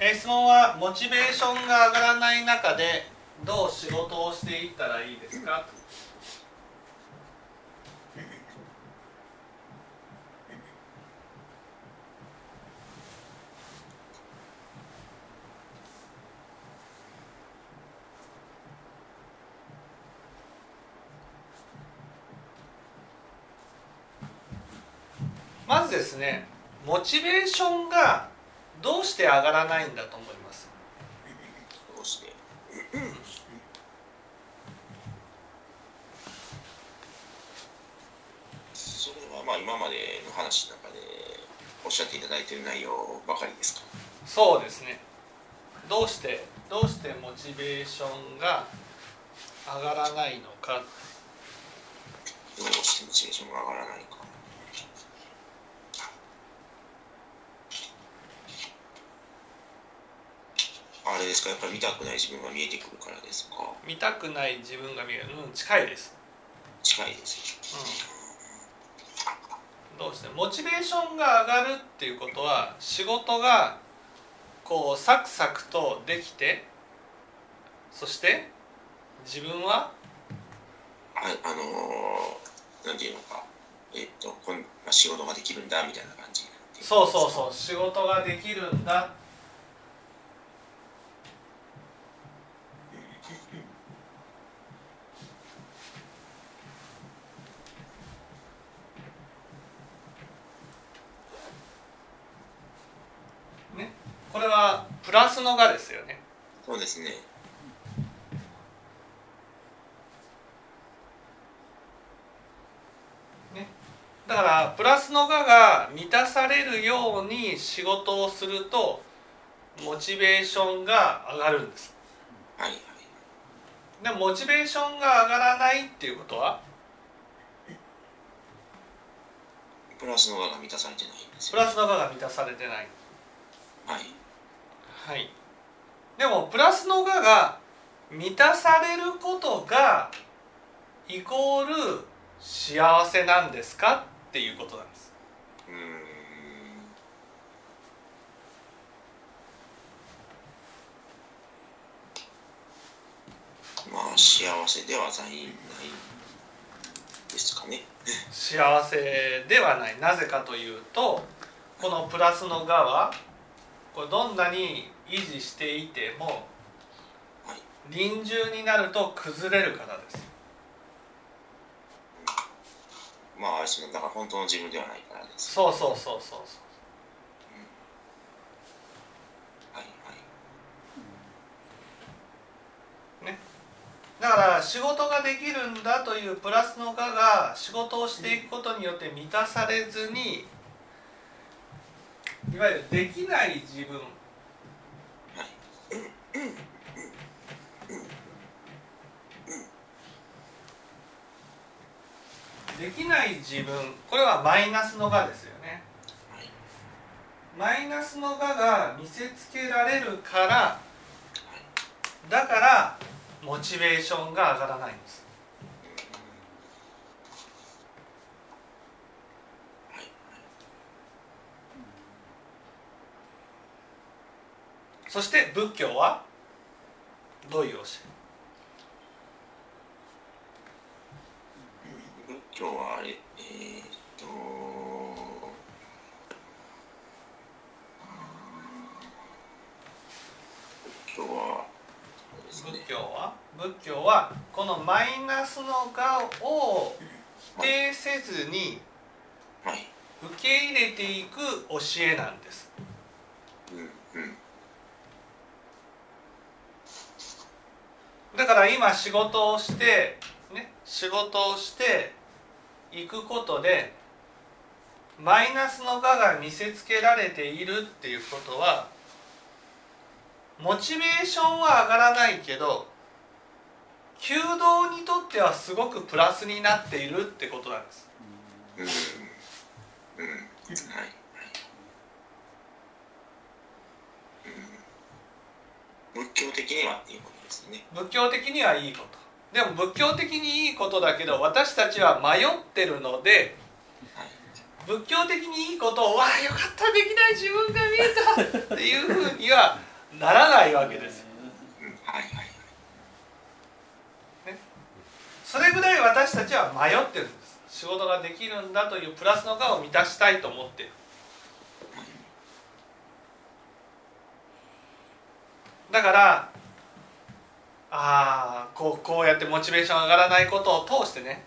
え質問はモチベーションが上がらない中でどう仕事をしていったらいいですか？まずですねモチベーションがどうして上がらないんだと思います？どうして？それはまあ今までの話の中でおっしゃっていただいている内容ばかりですか？そうですね。どうしてどうしてモチベーションが上がらないのか。どうしてモチベーションが上がらないかあれですか？やっぱり見たくない自分が見えてくるからですか？見たくない自分が見える。うん近いです、近いですうん、どうして？モチベーションが上がるっていうことは仕事がこうサクサクとできてそして自分は？ああのーなんていうのか。えっとこん、まあ、仕事ができるんだみたいな感じ。そうそうそう。仕事ができるんだラスのがですよね。そうですね。だからプラスのがが満たされるように仕事をするとモチベーションが上がるんです。はいはい。でもモチベーションが上がらないっていうことは？プラスの輪が満たされてないんですプよラスのがが満たされてない。はいはい。でもプラスのがが満たされることがイコール幸せなんですかっていうことなんです。まあ幸せではないないですかね。幸せではない。なぜかというとこのプラスの「が」はこれどんなに維持していてもはい臨終になると崩れるからです。まああれですね。だから本当の自分ではないからです。そうそうそうそう。そうはいはいだから仕事ができるんだというプラスの「が」が仕事をしていくことによって満たされずにいわゆるできない自分できない自分これはマイナスの「が」ですよね。はいマイナスの「が」が見せつけられるからだからモチベーションが上がらないんです。そして仏教はどういう教え？仏教はあれえー、っと仏教は仏教は？仏教はこのマイナスの「が」を否定せずにはい。受け入れていく教えなんです。うんうん。だから今仕事をしてね仕事をしていくことでマイナスの「が」が見せつけられているっていうことはモチベーションは上がらないけど弓道にとってはすごくプラスになっているってことなんです。うん。うん。はいうん。仏教的にはっていうことですね仏教的にはいいことでも仏教的にいいことだけど私たちは迷ってるので仏教的にいいことを「わあよかったできない自分が見えた」っていうふうにはならないわけです。それぐらい私たちは迷ってるんです。仕事ができるんだというプラスの我を満たしたいと思ってる。だからああこうこうやってモチベーション上がらないことを通してね。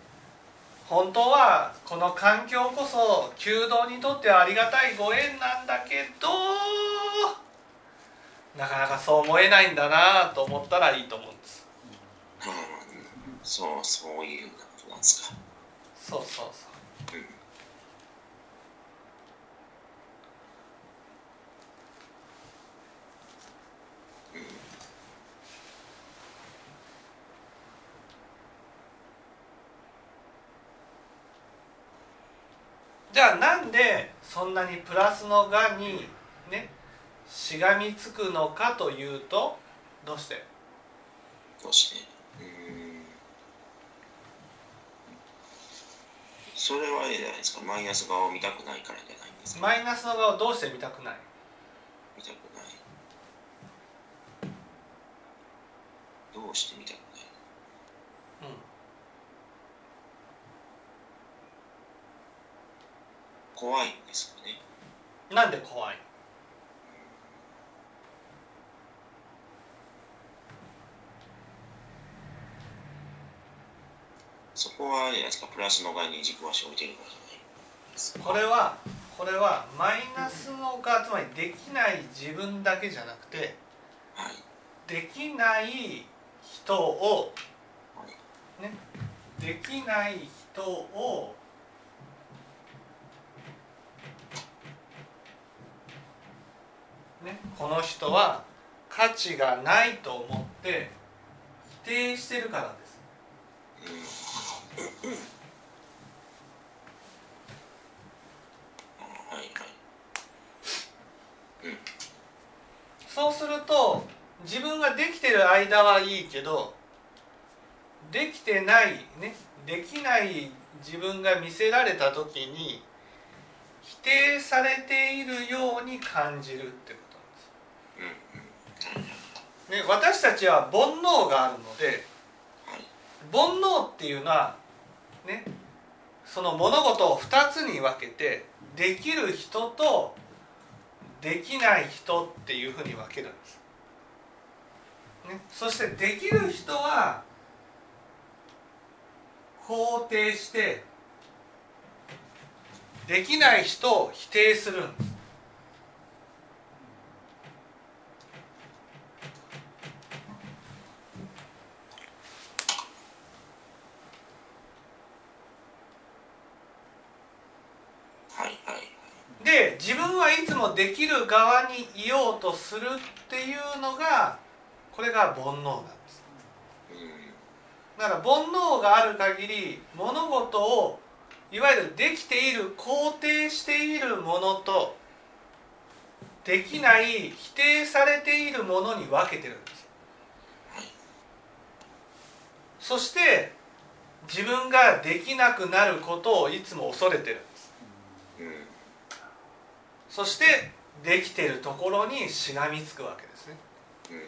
本当はこの環境こそ弓道にとってはありがたいご縁なんだけどなかなかそう思えないんだなと思ったらいいと思うんです。うん。そうそういうことなんですか。そうそうそううんうんじゃあなんでそんなにプラスのがにねしがみつくのかというとどうして？どうして？うーん。それはあれじゃないですか。マイナス側を見たくないからじゃないんですか？マイナスのがをどうして見たくない？見たくない。どうして見たくない？うん怖いんですよね。なんで怖い？そこはあれじゃないですかプラスの側に軸足を置いてるからじゃない。ですかこれはこれはマイナスのがつまりできない自分だけじゃなくてはい。できない人をはいねできない人をねこの人は価値がないと思って否定してるからです。そうすると自分ができてる間はいいけどできてないねできない自分が見せられた時に否定されているように感じるってことなんです。うんうんね、私たちは煩悩があるのではい煩悩っていうのはねその物事を2つに分けてできる人とできない人っていうふうに分けるんです。ね、そしてできる人は肯定してできない人を否定するんです。はいはいで自分できる側にいようとするっていうのがこれが煩悩なんです。うん。だから煩悩がある限り物事をいわゆるできている肯定しているものとできない否定されているものに分けてるんです。はいそして自分ができなくなることをいつも恐れてるそしてできているところにしがみつくわけですね。うん。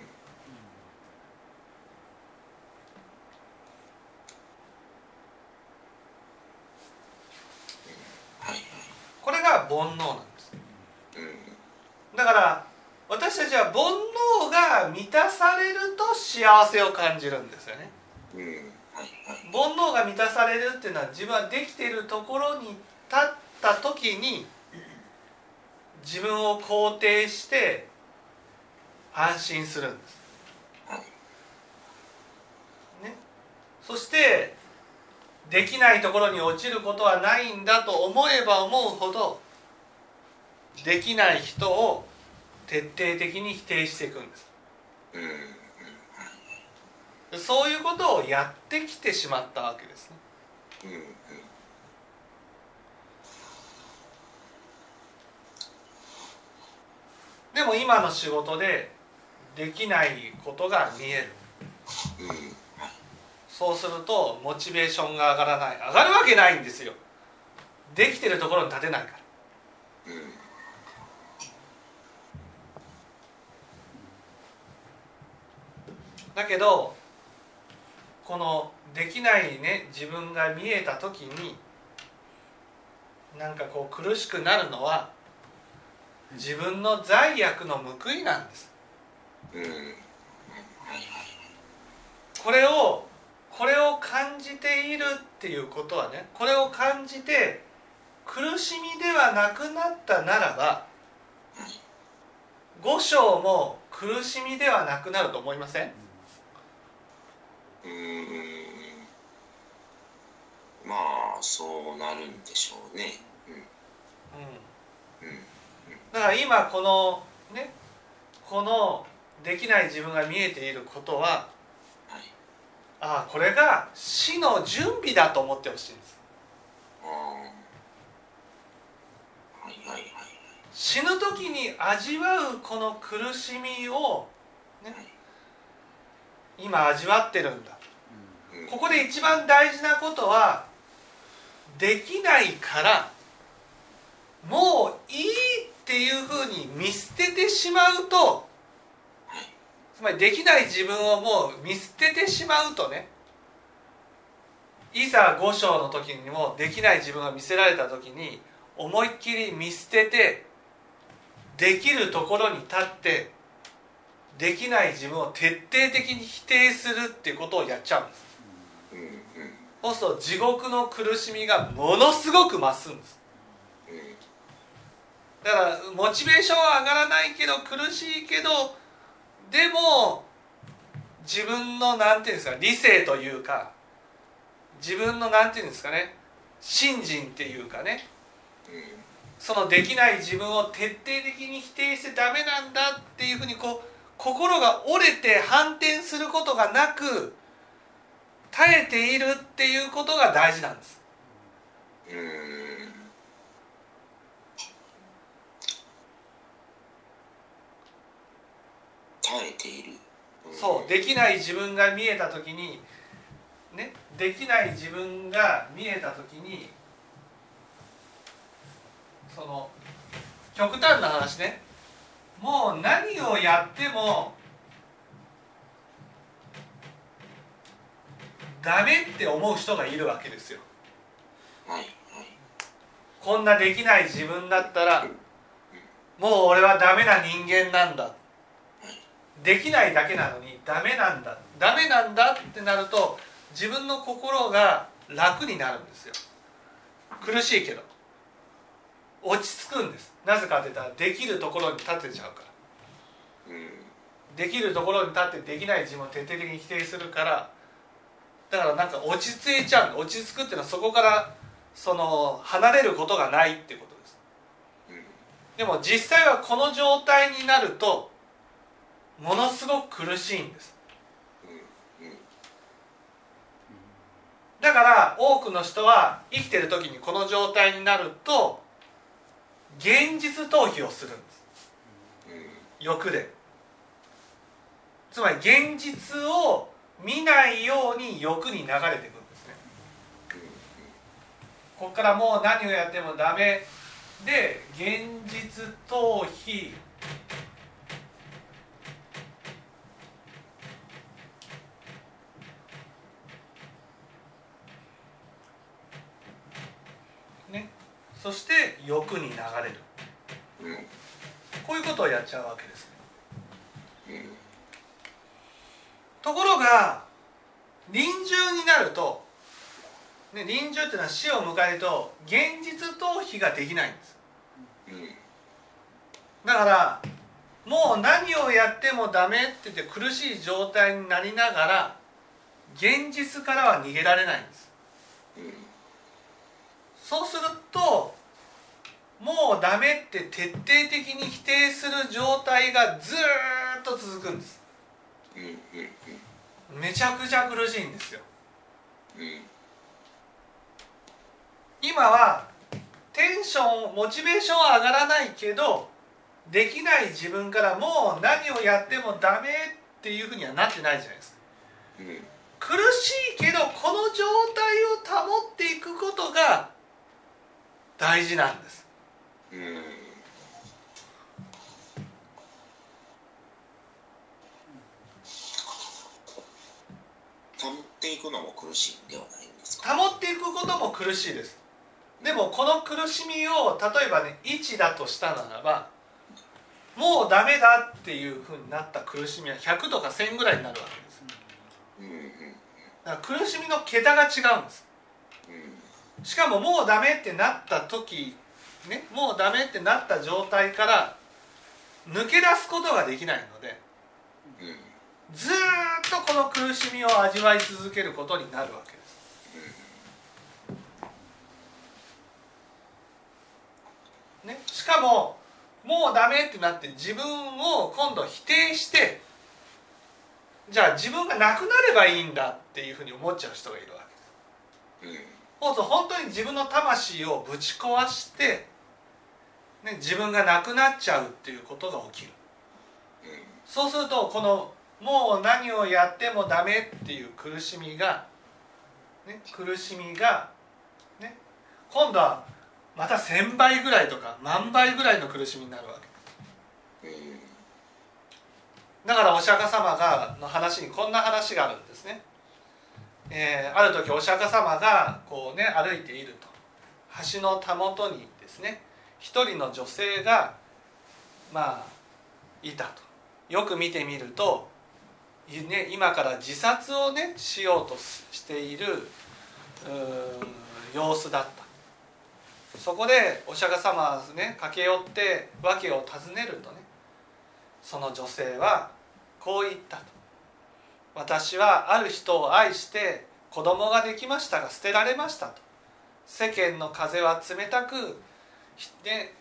これが煩悩なんです。うんだから私たちは煩悩が満たされると幸せを感じるんですよね。うん。煩悩が満たされるっていうのは自分はできているところに立った時に自分を肯定して安心するんです、はいね、そしてできないところに落ちることはないんだと思えば思うほどできない人を徹底的に否定していくんです。そういうことをやってきてしまったわけですねうんうんでも今の仕事でできないことが見える。そうするとモチベーションが上がらない。上がるわけないんですよ。できてるところに立てないから。だけどこのできないね自分が見えた時になんかこう苦しくなるのは自分の罪悪の報いなんです。これをこれを感じているっていうことはねこれを感じて苦しみではなくなったならば五章も苦しみではなくなると思いません？うーん。まあそうなるんでしょうね。うん。うん。うんだから今このねこのできない自分が見えていることははい。ああこれが死の準備だと思ってほしいんです。はいはい死ぬ時に味わうこの苦しみを、ね、今味わってるんだ。うん。ここで一番大事なことはできないからもういいっていうふうに見捨ててしまうとはいつまりできない自分をもう見捨ててしまうとねいざ五章の時にもできない自分が見せられた時に思いっきり見捨ててできるところに立ってできない自分を徹底的に否定するっていうことをやっちゃうんです。そうすると地獄の苦しみがものすごく増すんです。うんだからモチベーションは上がらないけど苦しいけどでも自分のなんていうんですか理性というか自分のなんていうんですかね信心っていうかねそのできない自分を徹底的に否定してダメなんだっていうふうにこう心が折れて反転することがなく耐えているっていうことが大事なんです。耐えている。そうできない自分が見えた時にねできない自分が見えた時にその極端な話ね。もう何をやってもダメって思う人がいるわけですよ。はいはい。こんなできない自分だったらもう俺はダメな人間なんだできないだけなのにダメなんだダメなんだってなると自分の心が楽になるんですよ。苦しいけど。落ち着くんです。なぜかって言ったらできるところに立てちゃうから。うん。できるところに立ってできない自分を徹底的に否定するからだからなんか落ち着いちゃう落ち着くっていうのはそこからその離れることがないってことです。うん。でも実際はこの状態になるとものすごく苦しいんです。だから多くの人は生きてる時にこの状態になると現実逃避をするんです。うん。欲で。つまり現実を見ないように欲に流れていくんですね。ここからもう何をやってもダメで現実逃避ねそして欲に流れる。うん。こういうことをやっちゃうわけですね。うん。ところが臨終になると、ね、臨終っていうのは死を迎えると現実逃避ができないんです。うん。だからもう何をやってもダメって言って苦しい状態になりながら現実からは逃げられないんです。うん。そうするともうダメって徹底的に否定する状態がずーっと続くんです。めちゃくちゃ苦しいんですよ。うん。今はテンションモチベーションは上がらないけどできない自分からもう何をやってもダメっていうふうにはなってないじゃないですか。うん。苦しいけどこの状態を保っていくことが大事なんですうん。くのも苦しいんではないんですか？保っていくことも苦しいですでもこの苦しみを例えばね1だとしたならばもうダメだっていうふうになった苦しみは100とか1000ぐらいになるわけです。だから苦しみの桁が違うんです。うん。しかももうダメってなった時ねもうダメってなった状態から抜け出すことができないのでうんずーっとこの苦しみを味わい続けることになるわけですね、しかももうダメってなって自分を今度否定してじゃあ自分がなくなればいいんだっていうふうに思っちゃう人がいるわけです。うんそうすると本当に自分の魂をぶち壊して、ね、自分がなくなっちゃうっていうことが起きる。そうするとこのもう何をやってもダメっていう苦しみが、ね、苦しみが、ね、今度はまた1,000倍ぐらいとか万倍ぐらいの苦しみになるわけ。だからお釈迦様がの話にこんな話があるんですね。えーある時お釈迦様がこうね歩いていると。橋のたもとにですね一人の女性がまあいたと。よく見てみると、ね、今から自殺をねしようとしている様子だった。そこでお釈迦様はね駆け寄って訳を尋ねるとねその女性はこう言ったと。私はある人を愛して子供ができましたが捨てられましたと。世間の風は冷たくで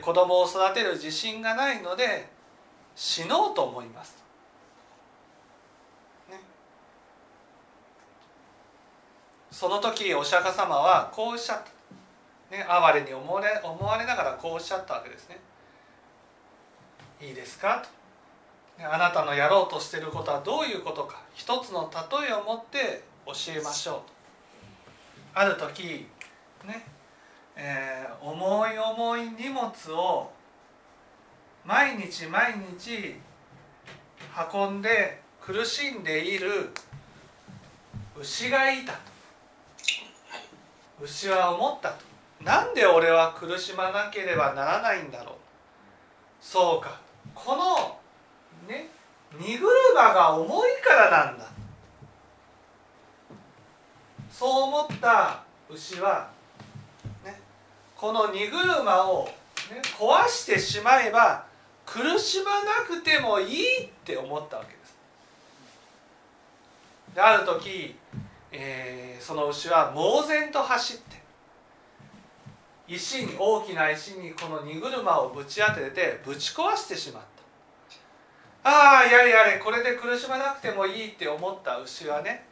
子供を育てる自信がないので死のうと思います、ね、その時お釈迦様はこうおっしゃった、ね、哀れに思われ思われながらこうおっしゃったわけですね。いいですか？と。あなたのやろうとしていることはどういうことか。一つの例えを持って教えましょう。とある時ね、えー重い重い荷物を毎日毎日運んで苦しんでいる牛がいたと。牛は思ったと。なんで俺は苦しまなければならないんだろう。そうか。このね荷車が重いからなんだ。そう思った牛は、この荷車を、ね、壊してしまえば苦しまなくてもいいって思ったわけです。である時、えーその牛は猛然と走って石に大きな石にこの荷車をぶち当ててぶち壊してしまったああやれやれこれで苦しまなくてもいいって思った牛はね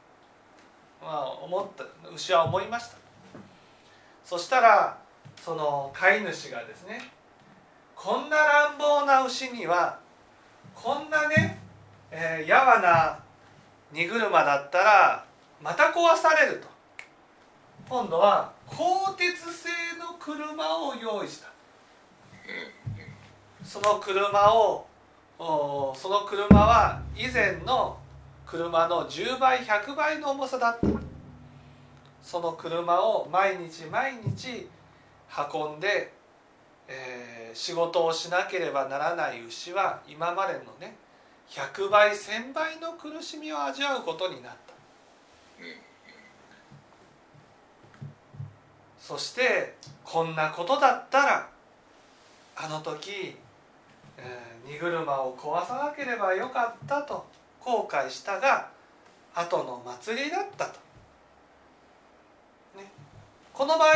まあ思った牛は思いましたそしたらその飼い主がですねこんな乱暴な牛にはこんなね、えー、やわな荷車だったらまた壊されると。今度は鋼鉄製の車を用意した。その車をその車は以前の車の10倍100倍の重さだった。その車を毎日毎日運んで、えー仕事をしなければならない牛は今までのね100倍1000倍の苦しみを味わうことになった。そしてこんなことだったらあの時、えー荷車を壊さなければよかったと後悔したが後の祭りだったと、ね、この場合、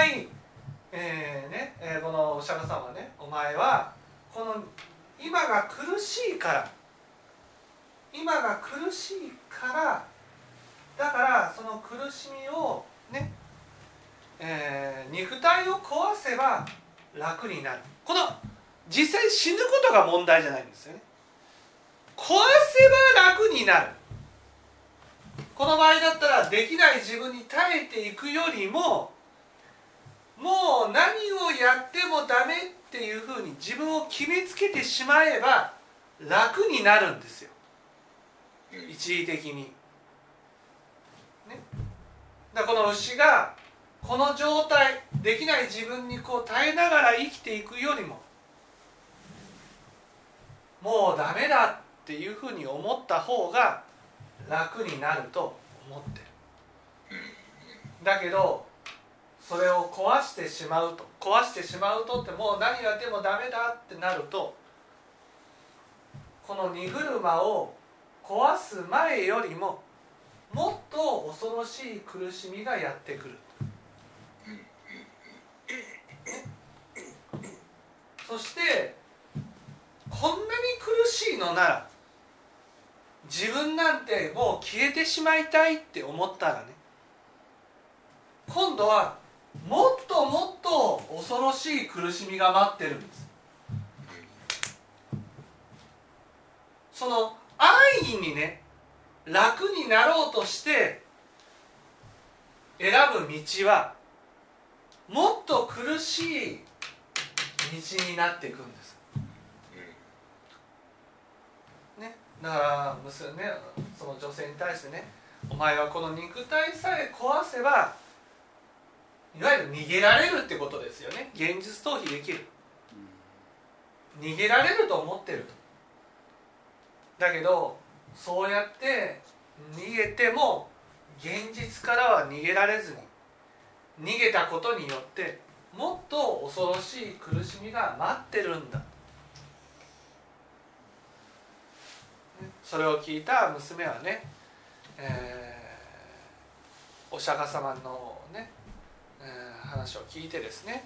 えーねえーこのお釈迦様はねお前はこの今が苦しいから今が苦しいからだからその苦しみをねえー肉体を壊せば楽になる。この実際死ぬことが問題じゃないんですよね。壊せば楽になる。この場合だったらできない自分に耐えていくよりももう何をやってもダメっていうふうに自分を決めつけてしまえば楽になるんですよ。一時的に。ね、だこの牛がこの状態できない自分にこう耐えながら生きていくよりももうダメだっていうふうに思った方が楽になると思ってる。だけどそれを壊してしまうと。壊してしまうとってもう何やってもダメだってなるとこの荷車を壊す前よりももっと恐ろしい苦しみがやってくる。そしてこんなに苦しいのなら自分なんてもう消えてしまいたいって思ったらね今度はもっともっと恐ろしい苦しみが待ってるんです。その安易にね楽になろうとして選ぶ道はもっと苦しい道になっていくんです。ね、だから娘ねその女性に対してね「お前はこの肉体さえ壊せばいわゆる逃げられるってことですよね。現実逃避できる。逃げられると思ってる。とだけどそうやって逃げても現実からは逃げられずに逃げたことによってもっと恐ろしい苦しみが待ってるんだ。それを聞いた娘はね、えー、お釈迦様のね、話を聞いてですね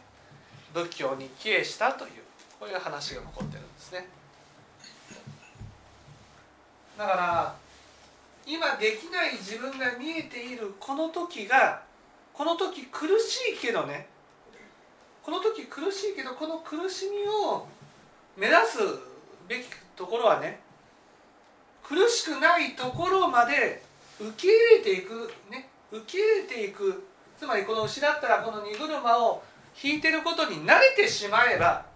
仏教に帰依したというこういう話が残ってるんですね。だから今できない自分が見えているこの時がこの時苦しいけどねこの時苦しいけどこの苦しみを目指すべきところはね苦しくないところまで受け入れていくね受け入れていくつまりこの牛だったらこの荷車を引いてることに慣れてしまえば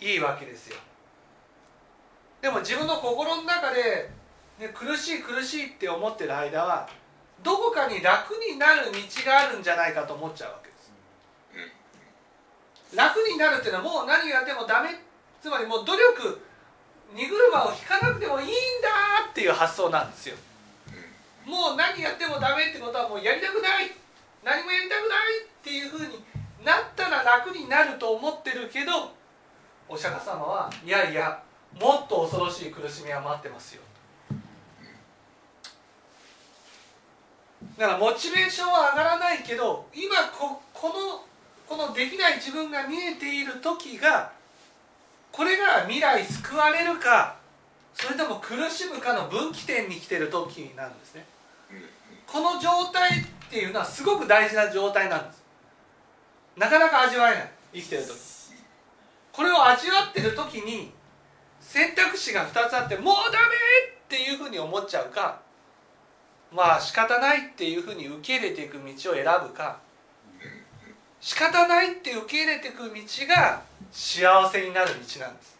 いいわけですよ。でも自分の心の中で、ね、苦しい苦しいって思ってる間はどこかに楽になる道があるんじゃないかと思っちゃうわけです。楽になるっていうのはもう何やってもダメ。つまりもう努力荷車を引かなくてもいいんだっていう発想なんですよ。もう何やってもダメってことはもうやりたくない。何もやりたくないっていうふうになったら楽になると思ってるけどお釈迦様はいやいやもっと恐ろしい苦しみは待ってますよ。だからモチベーションは上がらないけど今ここのこのできない自分が見えている時がこれが未来救われるかそれとも苦しむかの分岐点に来てる時なんですね。この状態っていうのはすごく大事な状態なんです。なかなか味わえない。生きてる時。これを味わってる時に選択肢が2つあってもうダメっていうふうに思っちゃうかまあ仕方ないっていうふうに受け入れていく道を選ぶか仕方ないって受け入れていく道が幸せになる道なんです。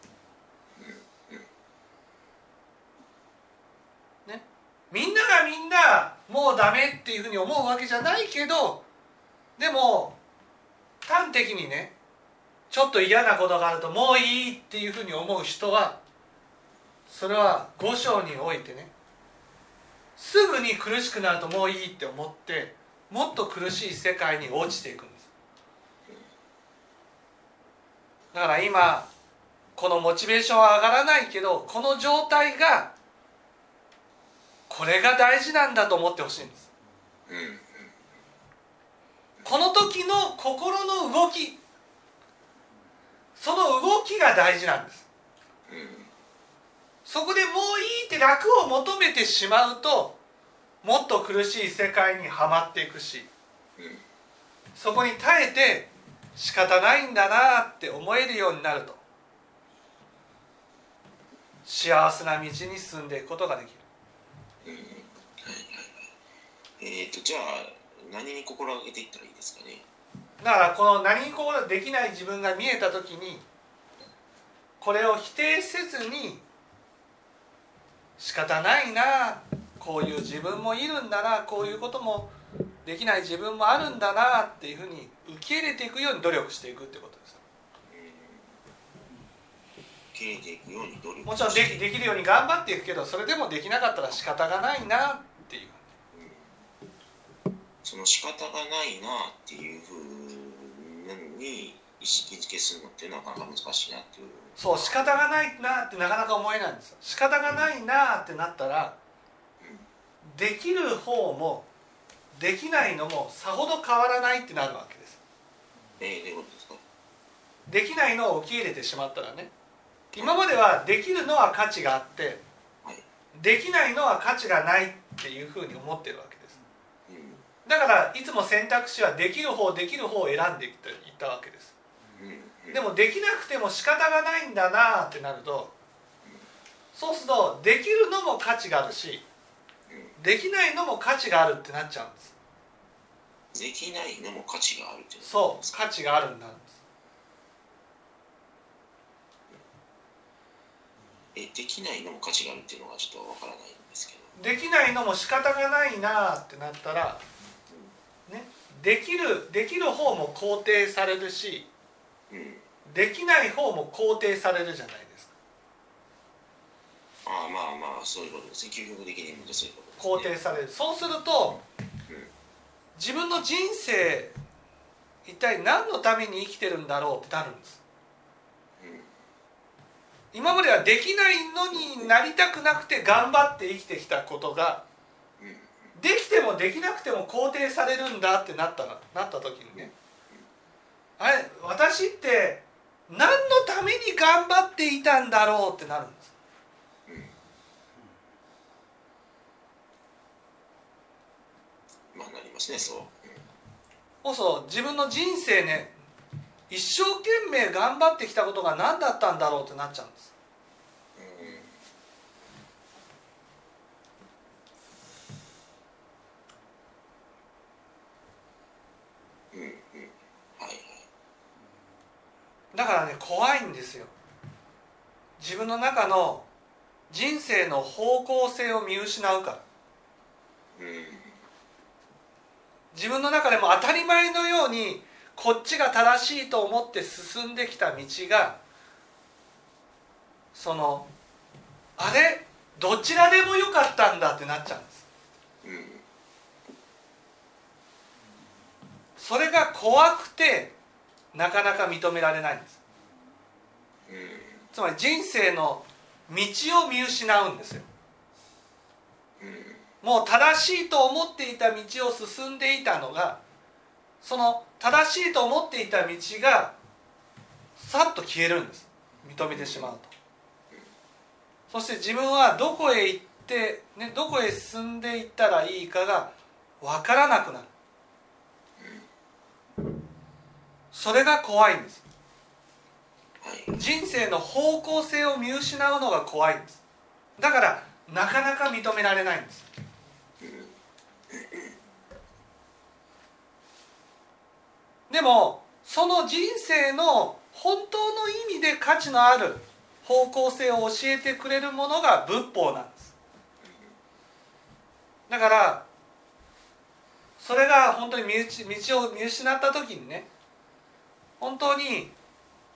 ね、みんながみんなもうダメっていうふうに思うわけじゃないけどでも端的にねちょっと嫌なことがあるともういいっていうふうに思う人はそれは五章においてねすぐに苦しくなるともういいって思ってもっと苦しい世界に落ちていくんです。だから今このモチベーションは上がらないけどこの状態がこれが大事なんだと思ってほしいんです。この時の心の動き。その動きが大事なんです。そこでもういいって楽を求めてしまうともっと苦しい世界にはまっていくしそこに耐えて仕方ないんだなって思えるようになると幸せな道に進んでいくことができる。はいはいはい、えっ、ー、とじゃあ何に心がけていったらいいですかね？だからこの何に心できない自分が見えた時にこれを否定せずに仕方ないなこういう自分もいるんだなこういうこともできない自分もあるんだなっていうふうに受け入れていくように努力していくってことです受け入れていくように努力もちろんできできるように頑張っていくけどそれでもできなかったら仕方がないなっていう。その仕方がないなっていうふうに意識づけするのってなかなか難しいなっていう。そう仕方がないなってなかなか思えないんですよ。仕方がないなってなったらできる方もできないのもさほど変わらないってなるわけです。えー、どういうことですか？できないのを受け入れてしまったらね今まではできるのは価値があってはい。できないのは価値がないっていうふうに思ってるわけです。うん。だからいつも選択肢はできる方できる方を選んでいったいったわけです。うん。でもできなくても仕方がないんだなってなるとそうするとできるのも価値があるしできないのも価値があるってなっちゃうんです。できないのも価値があるそう価値があるんだんですえできないのも価値があるっていうのがちょっとわからないんですけど。できないのも仕方がないなってなったらねできるできる方も肯定されるしうん。できない方も肯定されるじゃないですか。ああまあまあそういうことですね。究極的にそういうことね、肯定される。そうすると自分の人生一体何のために生きてるんだろうってなるんです今まではできないのになりたくなくて頑張って生きてきたことができてもできなくても肯定されるんだってなったなった時にね。あれ私って何のために頑張っていたんだろうってなるんです。まあなりますねそう、そうそう自分の人生ね一生懸命頑張ってきたことが何だったんだろうってなっちゃうんです。うんうんはいだからね怖いんですよ。自分の中の人生の方向性を見失うから。うん自分の中でも当たり前のようにこっちが正しいと思って進んできた道がそのあれ？どちらでもよかったんだってなっちゃうんです。うん。それが怖くてなかなか認められないんです。うん。つまり人生の道を見失うんですよ。うん。もう正しいと思っていた道を進んでいたのがその正しいと思っていた道がさっと消えるんです。認めてしまうと。そして自分はどこへ行って、ね、どこへ進んでいったらいいかが分からなくなる。それが怖いんです。人生の方向性を見失うのが怖いんです。だからなかなか認められないんです。でもその人生の本当の意味で価値のある方向性を教えてくれるものが仏法なんです。だからそれが本当に道を見失った時にね本当に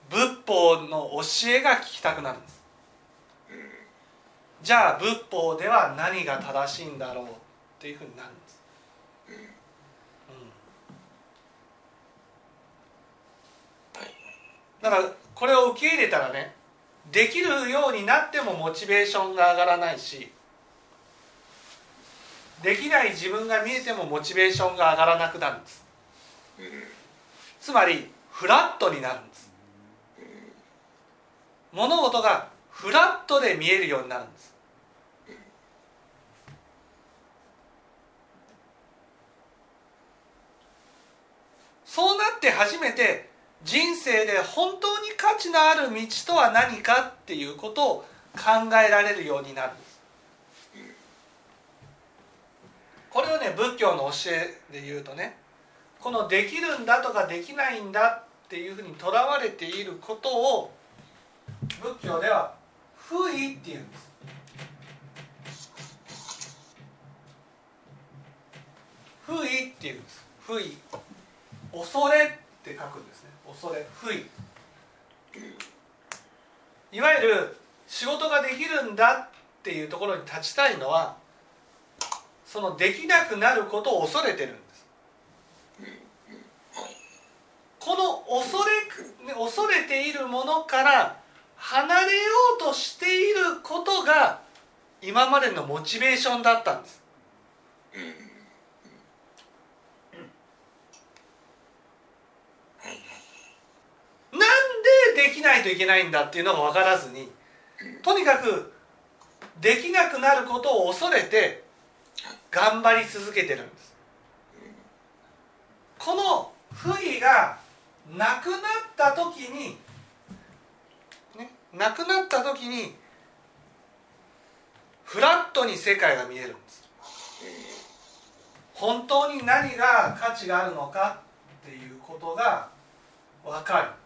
仏法の教えが聞きたくなるんです。じゃあ仏法では何が正しいんだろうっていうふうになる。んです、はいだからこれを受け入れたらねできるようになってもモチベーションが上がらないしできない自分が見えてもモチベーションが上がらなくなるんです。つまりフラットになるんです。物事がフラットで見えるようになるんです。そうなって初めて人生で本当に価値のある道とは何かっていうことを考えられるようになるんです。これをね仏教の教えで言うとねこのできるんだとかできないんだっていうふうにとらわれていることを仏教では不意っていうんです。不意っていうんです。不意。恐れって書くんです。ね恐れ不意いわゆる仕事ができるんだっていうところに立ちたいのはそのできなくなることを恐れてるんです。この恐れ恐れているものから離れようとしていることが今までのモチベーションだったんですうんはいなんでできないといけないんだっていうのが分からずにとにかくできなくなることを恐れて頑張り続けてるんです。この不意がなくなった時にねなくなった時にフラットに世界が見えるんです。本当に何が価値があるのかっていうことが分かる。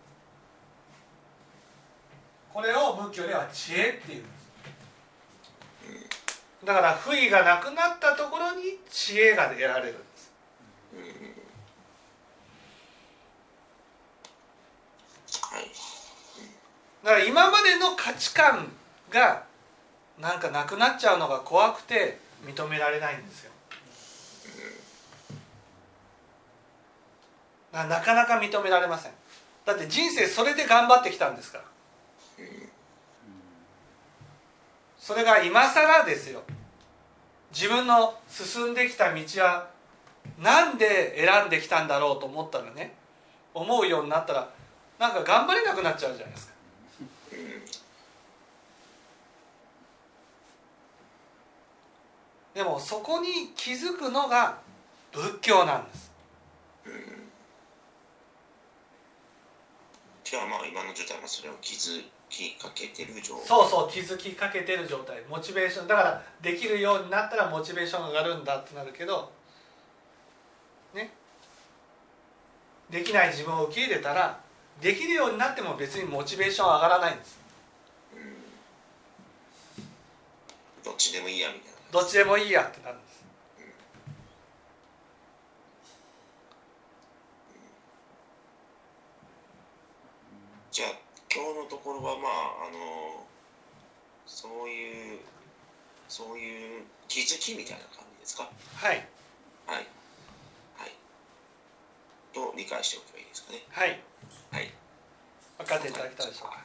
これを仏教では知恵っていうんです。だから不意がなくなったところに知恵が得られるんです。だから今までの価値観がなんかなくなっちゃうのが怖くて認められないんですよ。なかなか認められません。だって人生それで頑張ってきたんですから。それが今更ですよ。自分の進んできた道はなんで選んできたんだろうと思ったらね思うようになったらなんか頑張れなくなっちゃうじゃないですか。でもそこに気づくのが仏教なんです。じゃあまあ今の状態はそれを気づきかけてる状態。そうそう気づきかけてる状態。モチベーション。だからできるようになったらモチベーションが上がるんだってなるけどね。できない自分を受け入れたらできるようになっても別にモチベーション上がらないんです。どっちでもいいやみたいな。どっちでもいいやってなる今日のところはまああのそういうそういう気づきみたいな感じですか？はい。はい。はい。と理解しておけばいいですかね？はい。はい。分かっていただけたでしょうか、はい